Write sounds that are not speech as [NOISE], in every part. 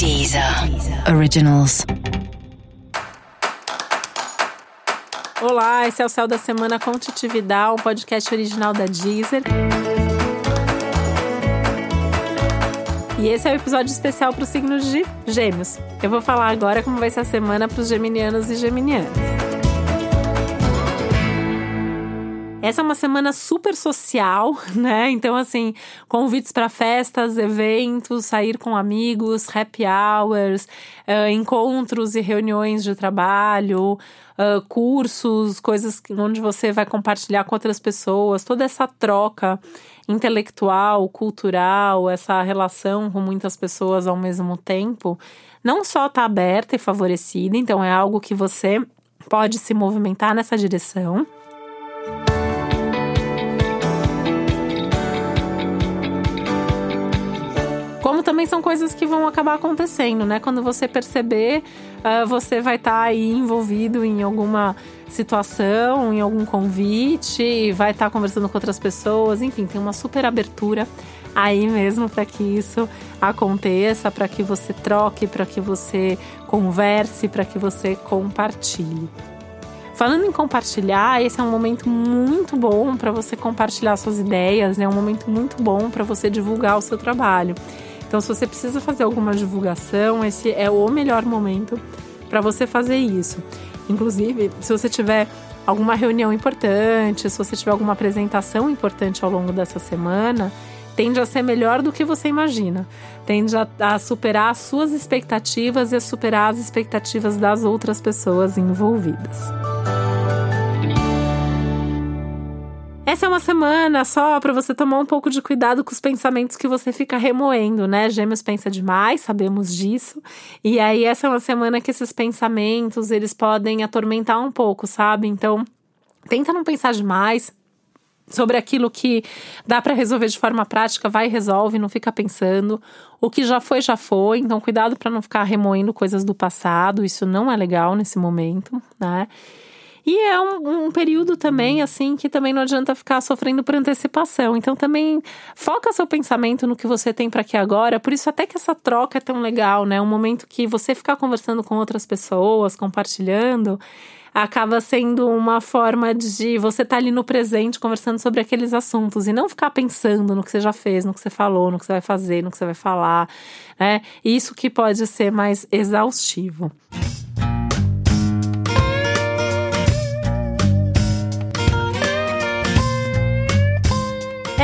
Deezer Originals. Olá, esse é o Céu da Semana com Titividade, um podcast original da Deezer. E esse é o episódio especial para o signo de Gêmeos. Eu vou falar agora como vai ser a semana para os geminianos e geminianas. Essa é uma semana super social, [LAUGHS] né? Então, assim, convites para festas, eventos, sair com amigos, happy hours, uh, encontros e reuniões de trabalho, uh, cursos, coisas onde você vai compartilhar com outras pessoas, toda essa troca intelectual, cultural, essa relação com muitas pessoas ao mesmo tempo, não só está aberta e favorecida, então é algo que você pode se movimentar nessa direção. Como também são coisas que vão acabar acontecendo, né? Quando você perceber, uh, você vai estar tá aí envolvido em alguma situação, em algum convite, vai estar tá conversando com outras pessoas, enfim, tem uma super abertura aí mesmo para que isso aconteça, para que você troque, para que você converse, para que você compartilhe. Falando em compartilhar, esse é um momento muito bom para você compartilhar suas ideias, né? É um momento muito bom para você divulgar o seu trabalho. Então, se você precisa fazer alguma divulgação, esse é o melhor momento para você fazer isso. Inclusive, se você tiver alguma reunião importante, se você tiver alguma apresentação importante ao longo dessa semana, tende a ser melhor do que você imagina. Tende a, a superar as suas expectativas e a superar as expectativas das outras pessoas envolvidas. Essa é uma semana só para você tomar um pouco de cuidado com os pensamentos que você fica remoendo, né? Gêmeos pensa demais, sabemos disso. E aí essa é uma semana que esses pensamentos, eles podem atormentar um pouco, sabe? Então, tenta não pensar demais, sobre aquilo que dá para resolver de forma prática, vai resolve, não fica pensando. O que já foi, já foi, então cuidado para não ficar remoendo coisas do passado, isso não é legal nesse momento, né? E é um, um, período também, assim, que também não adianta ficar sofrendo por antecipação. Então, também foca seu pensamento no que você tem para aqui agora. Por isso, até que essa troca é tão legal, né? Um momento que você ficar conversando com outras pessoas, compartilhando, acaba sendo uma forma de você estar tá ali no presente, conversando sobre aqueles assuntos e não ficar pensando no que você já fez, no que você falou, no que você vai fazer, no que você vai falar, né? Isso que pode ser mais exaustivo.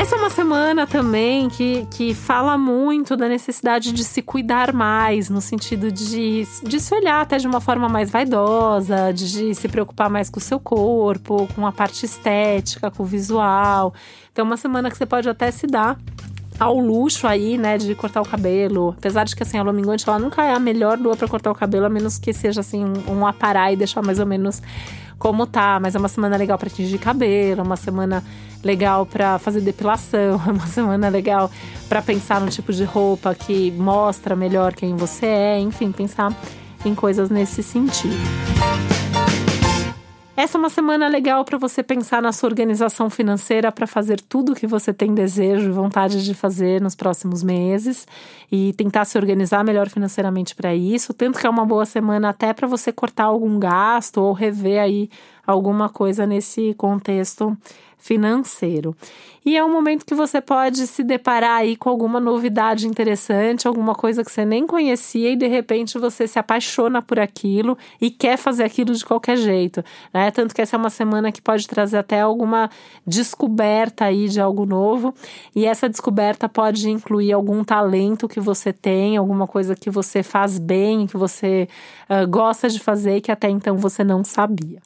Essa é uma semana também que, que fala muito da necessidade de se cuidar mais, no sentido de, de se olhar até de uma forma mais vaidosa, de, se preocupar mais com o seu corpo, com a parte estética, com o visual. Então, é uma semana que você pode até se dar ao luxo aí, né, de cortar o cabelo. Apesar de que, assim, a lua ela nunca é a melhor lua para cortar o cabelo, a menos que seja, assim, um, aparar e deixar mais ou menos como tá. Mas é uma semana legal para tingir cabelo, é uma semana legal para fazer depilação, [LAUGHS] é uma semana legal para pensar no tipo de roupa que mostra melhor quem você é, enfim, pensar em coisas nesse sentido. Essa é uma semana legal para você pensar na sua organização financeira para fazer tudo o que você tem desejo e vontade de fazer nos próximos meses e tentar se organizar melhor financeiramente para isso. Tanto que é uma boa semana até para você cortar algum gasto ou rever aí alguma coisa nesse contexto financeiro. E é um momento que você pode se deparar aí com alguma novidade interessante, alguma coisa que você nem conhecia e de repente você se apaixona por aquilo e quer fazer aquilo de qualquer jeito, né? Tanto que essa é uma semana que pode trazer até alguma descoberta aí de algo novo, e essa descoberta pode incluir algum talento que você tem, alguma coisa que você faz bem, que você uh, gosta de fazer que até então você não sabia.